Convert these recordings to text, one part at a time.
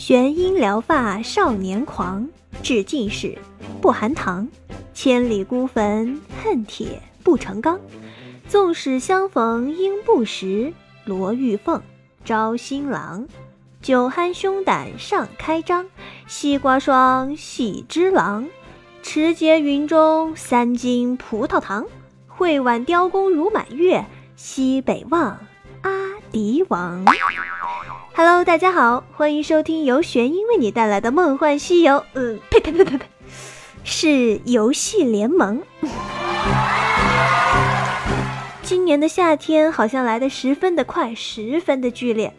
玄阴疗发少年狂，治近视不含糖。千里孤坟，恨铁不成钢。纵使相逢应不识，罗玉凤招新郎。酒酣胸胆尚开张，西瓜霜喜之郎。持节云中三斤葡萄糖，会挽雕弓如满月，西北望阿迪王。Hello，大家好，欢迎收听由玄音为你带来的《梦幻西游》。嗯，呸呸呸呸呸，是游戏联盟。今年的夏天好像来得十分的快，十分的剧烈。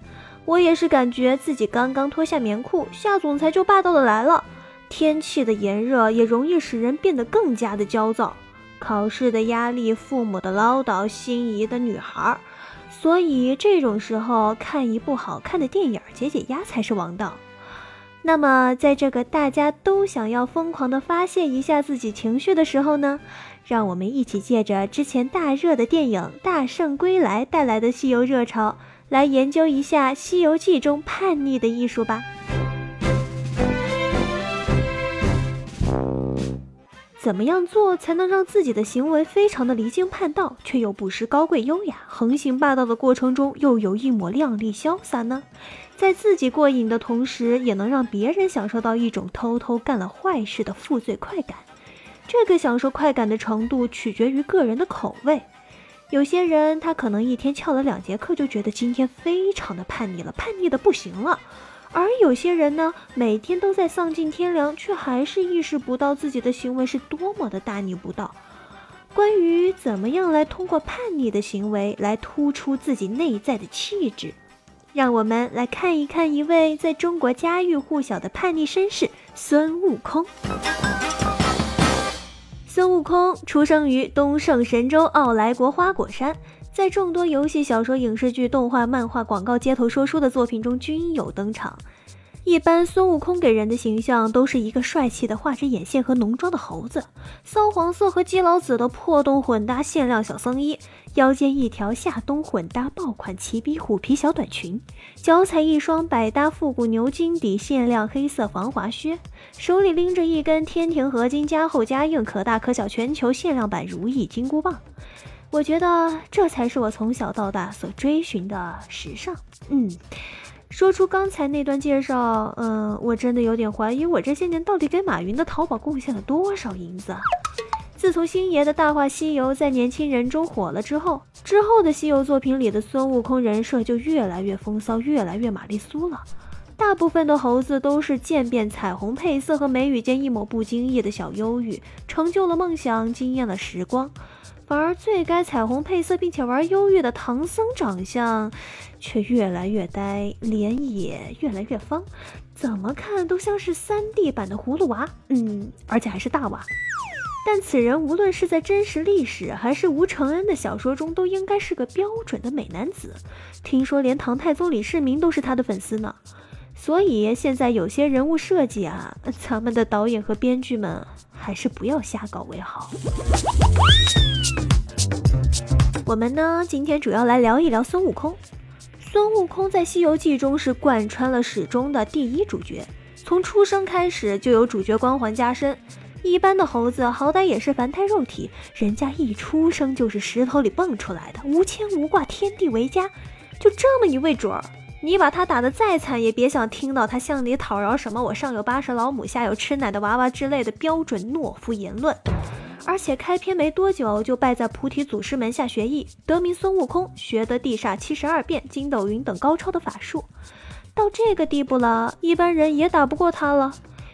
我也是感觉自己刚刚脱下棉裤，夏总裁就霸道的来了。天气的炎热也容易使人变得更加的焦躁，考试的压力，父母的唠叨，心仪的女孩。所以这种时候看一部好看的电影解解压才是王道。那么在这个大家都想要疯狂的发泄一下自己情绪的时候呢，让我们一起借着之前大热的电影《大圣归来》带来的西游热潮，来研究一下《西游记》中叛逆的艺术吧。怎么样做才能让自己的行为非常的离经叛道，却又不失高贵优雅，横行霸道的过程中又有一抹靓丽潇洒呢？在自己过瘾的同时，也能让别人享受到一种偷偷干了坏事的负罪快感。这个享受快感的程度取决于个人的口味。有些人他可能一天翘了两节课，就觉得今天非常的叛逆了，叛逆的不行了。而有些人呢，每天都在丧尽天良，却还是意识不到自己的行为是多么的大逆不道。关于怎么样来通过叛逆的行为来突出自己内在的气质，让我们来看一看一位在中国家喻户晓的叛逆绅士孙悟空。孙悟空出生于东胜神州傲来国花果山。在众多游戏、小说、影视剧、动画、漫画、广告、街头说书的作品中均有登场。一般孙悟空给人的形象都是一个帅气的画着眼线和浓妆的猴子，骚黄色和基佬紫的破洞混搭限量小僧衣，腰间一条夏冬混搭爆款齐鼻虎皮小短裙，脚踩一双百搭复古牛筋底限量黑色防滑靴，手里拎着一根天庭合金加厚加硬可大可小全球限量版如意金箍棒。我觉得这才是我从小到大所追寻的时尚。嗯，说出刚才那段介绍，嗯，我真的有点怀疑，我这些年到底给马云的淘宝贡献了多少银子。自从星爷的大话西游在年轻人中火了之后，之后的西游作品里的孙悟空人设就越来越风骚，越来越玛丽苏了。大部分的猴子都是渐变彩虹配色和眉宇间一抹不经意的小忧郁，成就了梦想，惊艳了时光。反而最该彩虹配色并且玩忧郁的唐僧长相，却越来越呆，脸也越来越方，怎么看都像是三 D 版的葫芦娃，嗯，而且还是大娃。但此人无论是在真实历史还是吴承恩的小说中，都应该是个标准的美男子。听说连唐太宗李世民都是他的粉丝呢。所以现在有些人物设计啊，咱们的导演和编剧们还是不要瞎搞为好。我们呢，今天主要来聊一聊孙悟空。孙悟空在《西游记》中是贯穿了始终的第一主角，从出生开始就有主角光环加身。一般的猴子好歹也是凡胎肉体，人家一出生就是石头里蹦出来的，无牵无挂，天地为家。就这么一位准儿，你把他打得再惨，也别想听到他向你讨饶什么“我上有八十老母，下有吃奶的娃娃”之类的标准懦夫言论。而且开篇没多久就拜在菩提祖师门下学艺，得名孙悟空，学得地煞七十二变、筋斗云等高超的法术，到这个地步了，一般人也打不过他了。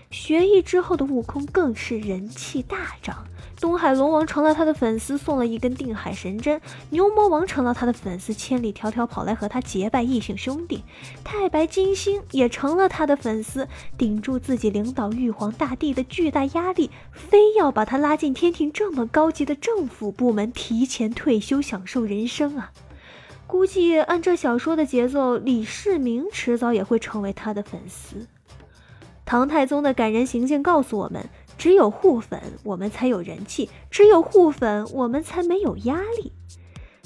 学艺之后的悟空更是人气大涨。东海龙王成了他的粉丝，送了一根定海神针；牛魔王成了他的粉丝，千里迢迢跑来和他结拜异姓兄弟；太白金星也成了他的粉丝，顶住自己领导玉皇大帝的巨大压力，非要把他拉进天庭这么高级的政府部门，提前退休享受人生啊！估计按这小说的节奏，李世民迟早也会成为他的粉丝。唐太宗的感人行径告诉我们。只有互粉，我们才有人气；只有互粉，我们才没有压力。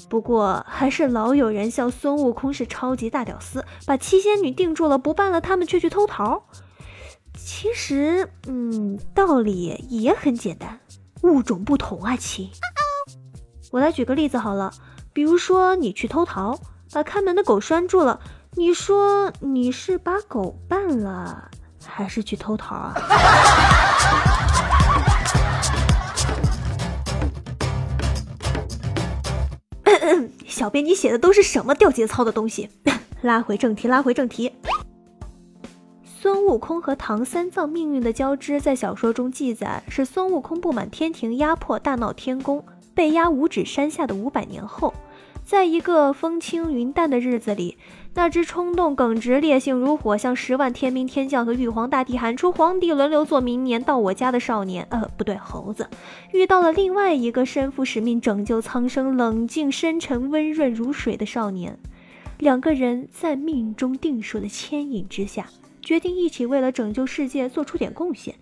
不过还是老有人笑孙悟空是超级大屌丝，把七仙女定住了，不办了，他们却去偷桃。其实，嗯，道理也很简单，物种不同啊，亲。我来举个例子好了，比如说你去偷桃，把看门的狗拴住了，你说你是把狗办了，还是去偷桃啊？小编，你写的都是什么掉节操的东西？拉回正题，拉回正题。孙悟空和唐三藏命运的交织，在小说中记载是孙悟空不满天庭压迫，大闹天宫，被压五指山下的五百年后，在一个风轻云淡的日子里。那只冲动耿直、烈性如火，向十万天兵天将和玉皇大帝喊出“皇帝轮流做，明年到我家”的少年，呃，不对，猴子，遇到了另外一个身负使命拯救苍生、冷静深沉、温润如水的少年。两个人在命中定数的牵引之下，决定一起为了拯救世界做出点贡献。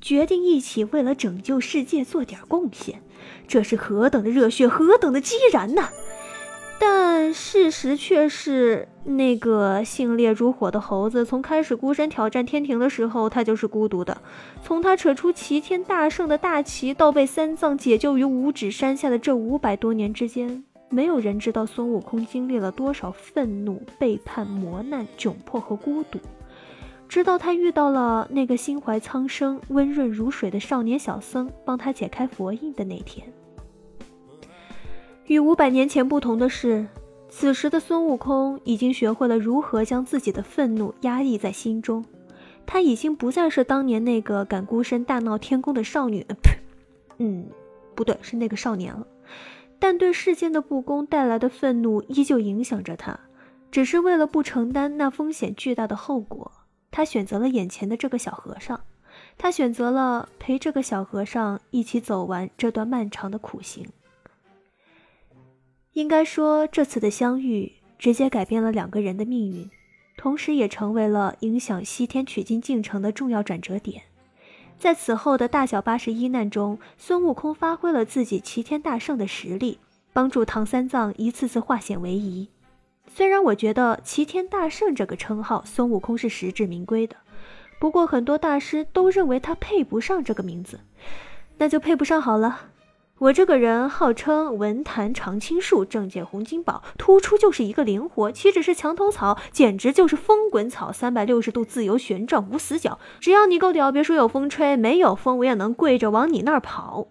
决定一起为了拯救世界做点贡献，这是何等的热血，何等的激燃呐！但事实却是，那个性烈如火的猴子，从开始孤身挑战天庭的时候，他就是孤独的。从他扯出齐天大圣的大旗，到被三藏解救于五指山下的这五百多年之间，没有人知道孙悟空经历了多少愤怒、背叛、磨难、窘迫和孤独。直到他遇到了那个心怀苍生、温润如水的少年小僧，帮他解开佛印的那天。与五百年前不同的是，此时的孙悟空已经学会了如何将自己的愤怒压抑在心中。他已经不再是当年那个敢孤身大闹天宫的少女，呸，嗯，不对，是那个少年了。但对世间的不公带来的愤怒依旧影响着他，只是为了不承担那风险巨大的后果，他选择了眼前的这个小和尚。他选择了陪这个小和尚一起走完这段漫长的苦行。应该说，这次的相遇直接改变了两个人的命运，同时也成为了影响西天取经进程的重要转折点。在此后的大小八十一难中，孙悟空发挥了自己齐天大圣的实力，帮助唐三藏一次次化险为夷。虽然我觉得齐天大圣这个称号，孙悟空是实至名归的，不过很多大师都认为他配不上这个名字，那就配不上好了。我这个人号称文坛常青树，正见洪金宝，突出就是一个灵活，岂止是墙头草，简直就是风滚草，三百六十度自由旋转无死角。只要你够屌，别说有风吹，没有风我也能跪着往你那儿跑。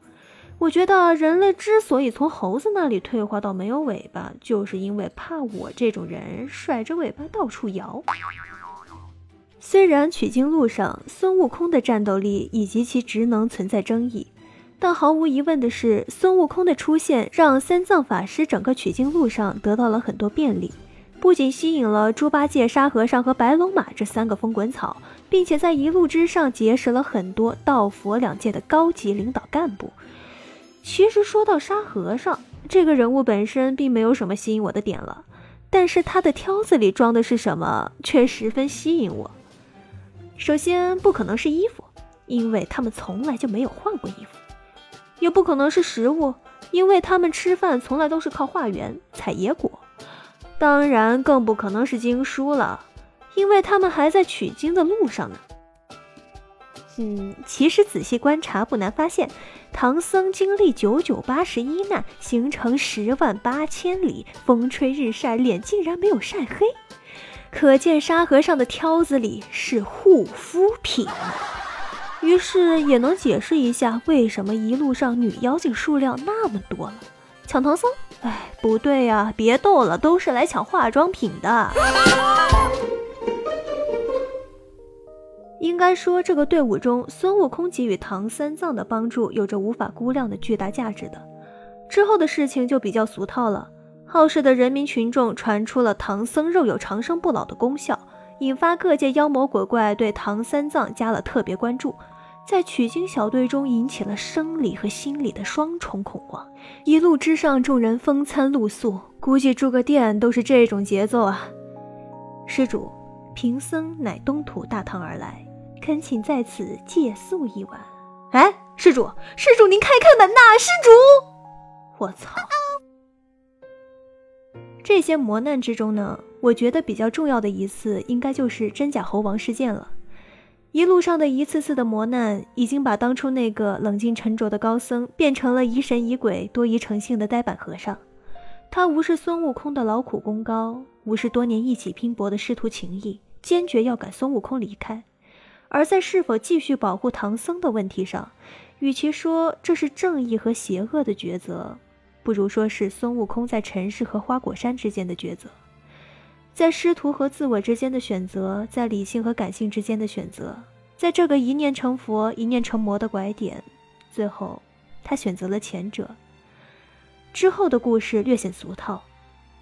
我觉得人类之所以从猴子那里退化到没有尾巴，就是因为怕我这种人甩着尾巴到处摇。虽然取经路上孙悟空的战斗力以及其职能存在争议。但毫无疑问的是，孙悟空的出现让三藏法师整个取经路上得到了很多便利，不仅吸引了猪八戒、沙和尚和白龙马这三个风滚草，并且在一路之上结识了很多道佛两界的高级领导干部。其实说到沙和尚这个人物本身，并没有什么吸引我的点了，但是他的挑子里装的是什么，却十分吸引我。首先，不可能是衣服，因为他们从来就没有换过衣服。也不可能是食物，因为他们吃饭从来都是靠化缘采野果。当然，更不可能是经书了，因为他们还在取经的路上呢。嗯，其实仔细观察，不难发现，唐僧经历九九八十一难，行程十万八千里，风吹日晒，脸竟然没有晒黑，可见沙和尚的挑子里是护肤品。于是也能解释一下为什么一路上女妖精数量那么多了。抢唐僧？哎，不对呀，别逗了，都是来抢化妆品的。应该说，这个队伍中，孙悟空给予唐三藏的帮助有着无法估量的巨大价值的。之后的事情就比较俗套了。好事的人民群众传出了唐僧肉有长生不老的功效，引发各界妖魔鬼怪对唐三藏加了特别关注。在取经小队中引起了生理和心理的双重恐慌，一路之上众人风餐露宿，估计住个店都是这种节奏啊！施主，贫僧乃东土大唐而来，恳请在此借宿一晚。哎，施主，施主您开开门呐！施主，我操！这些磨难之中呢，我觉得比较重要的一次，应该就是真假猴王事件了。一路上的一次次的磨难，已经把当初那个冷静沉着的高僧，变成了疑神疑鬼、多疑成性的呆板和尚。他无视孙悟空的劳苦功高，无视多年一起拼搏的师徒情谊，坚决要赶孙悟空离开。而在是否继续保护唐僧的问题上，与其说这是正义和邪恶的抉择，不如说是孙悟空在尘世和花果山之间的抉择，在师徒和自我之间的选择，在理性和感性之间的选择，在这个一念成佛、一念成魔的拐点，最后他选择了前者。之后的故事略显俗套，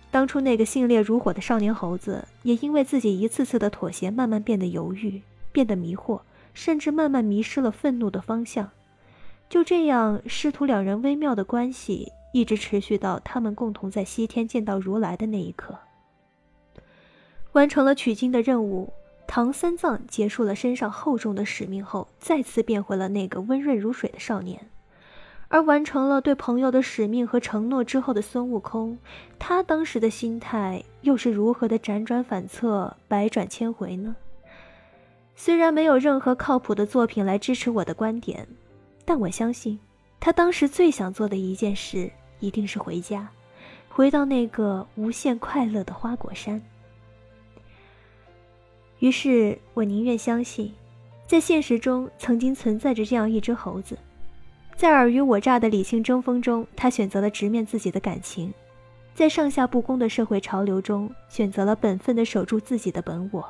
当初那个性烈如火的少年猴子，也因为自己一次次的妥协，慢慢变得犹豫，变得迷惑，甚至慢慢迷失了愤怒的方向。就这样，师徒两人微妙的关系一直持续到他们共同在西天见到如来的那一刻。完成了取经的任务，唐三藏结束了身上厚重的使命后，再次变回了那个温润如水的少年。而完成了对朋友的使命和承诺之后的孙悟空，他当时的心态又是如何的辗转反侧、百转千回呢？虽然没有任何靠谱的作品来支持我的观点，但我相信，他当时最想做的一件事一定是回家，回到那个无限快乐的花果山。于是我宁愿相信，在现实中曾经存在着这样一只猴子。在尔虞我诈的理性争锋中，他选择了直面自己的感情；在上下不公的社会潮流中，选择了本分的守住自己的本我。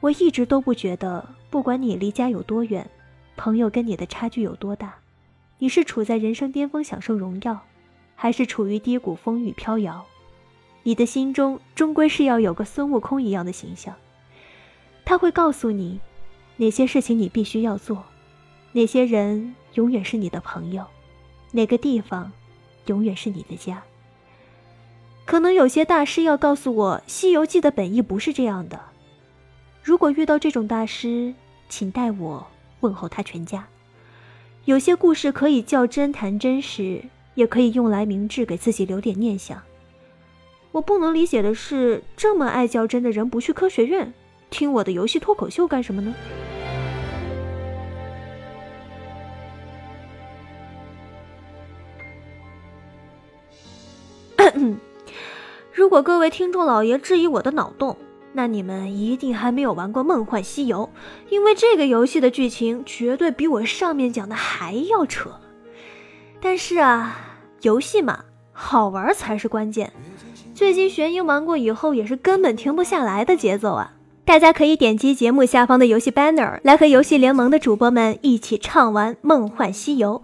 我一直都不觉得，不管你离家有多远，朋友跟你的差距有多大，你是处在人生巅峰享受荣耀，还是处于低谷风雨飘摇，你的心中终归是要有个孙悟空一样的形象。他会告诉你，哪些事情你必须要做，哪些人。永远是你的朋友，哪个地方，永远是你的家。可能有些大师要告诉我，《西游记》的本意不是这样的。如果遇到这种大师，请代我问候他全家。有些故事可以较真谈真实，也可以用来明智，给自己留点念想。我不能理解的是，这么爱较真的人不去科学院，听我的游戏脱口秀干什么呢？如果各位听众老爷质疑我的脑洞，那你们一定还没有玩过《梦幻西游》，因为这个游戏的剧情绝对比我上面讲的还要扯。但是啊，游戏嘛，好玩才是关键。最近玄英玩过以后，也是根本停不下来的节奏啊！大家可以点击节目下方的游戏 banner 来和游戏联盟的主播们一起畅玩《梦幻西游》。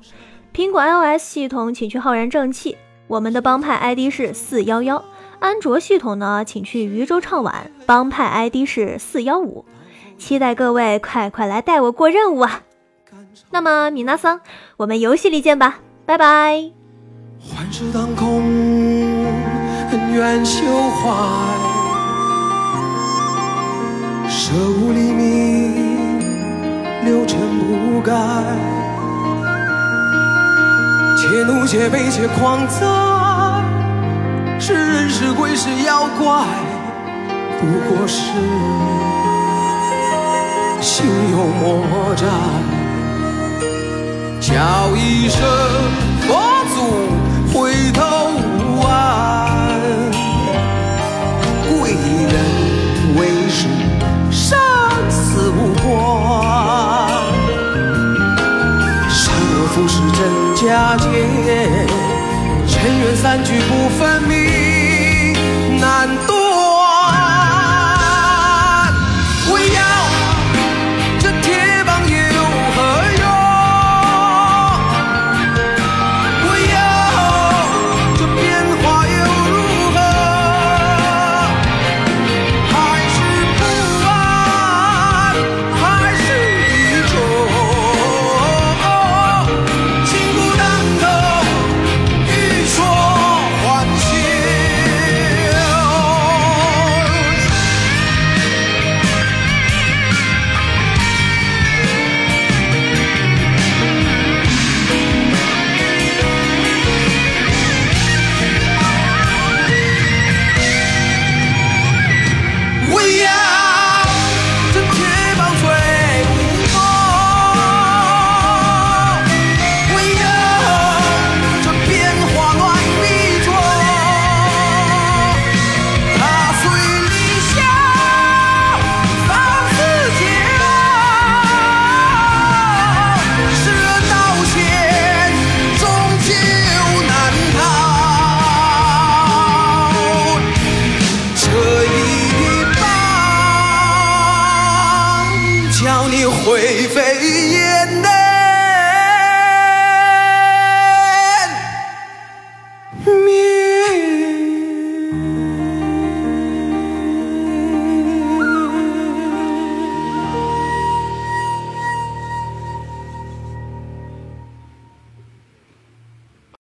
苹果 iOS 系统请去浩然正气。我们的帮派 ID 是四幺幺，安卓系统呢，请去渔舟畅玩，帮派 ID 是四幺五，期待各位快快来带我过任务啊！那么米娜桑，我们游戏里见吧，拜拜。幻世当空，恩怨休怀，舍吾黎明，六尘不改。且怒且悲且狂哉，是人是鬼是妖怪，不过是心有魔债。叫一声佛祖灰飞烟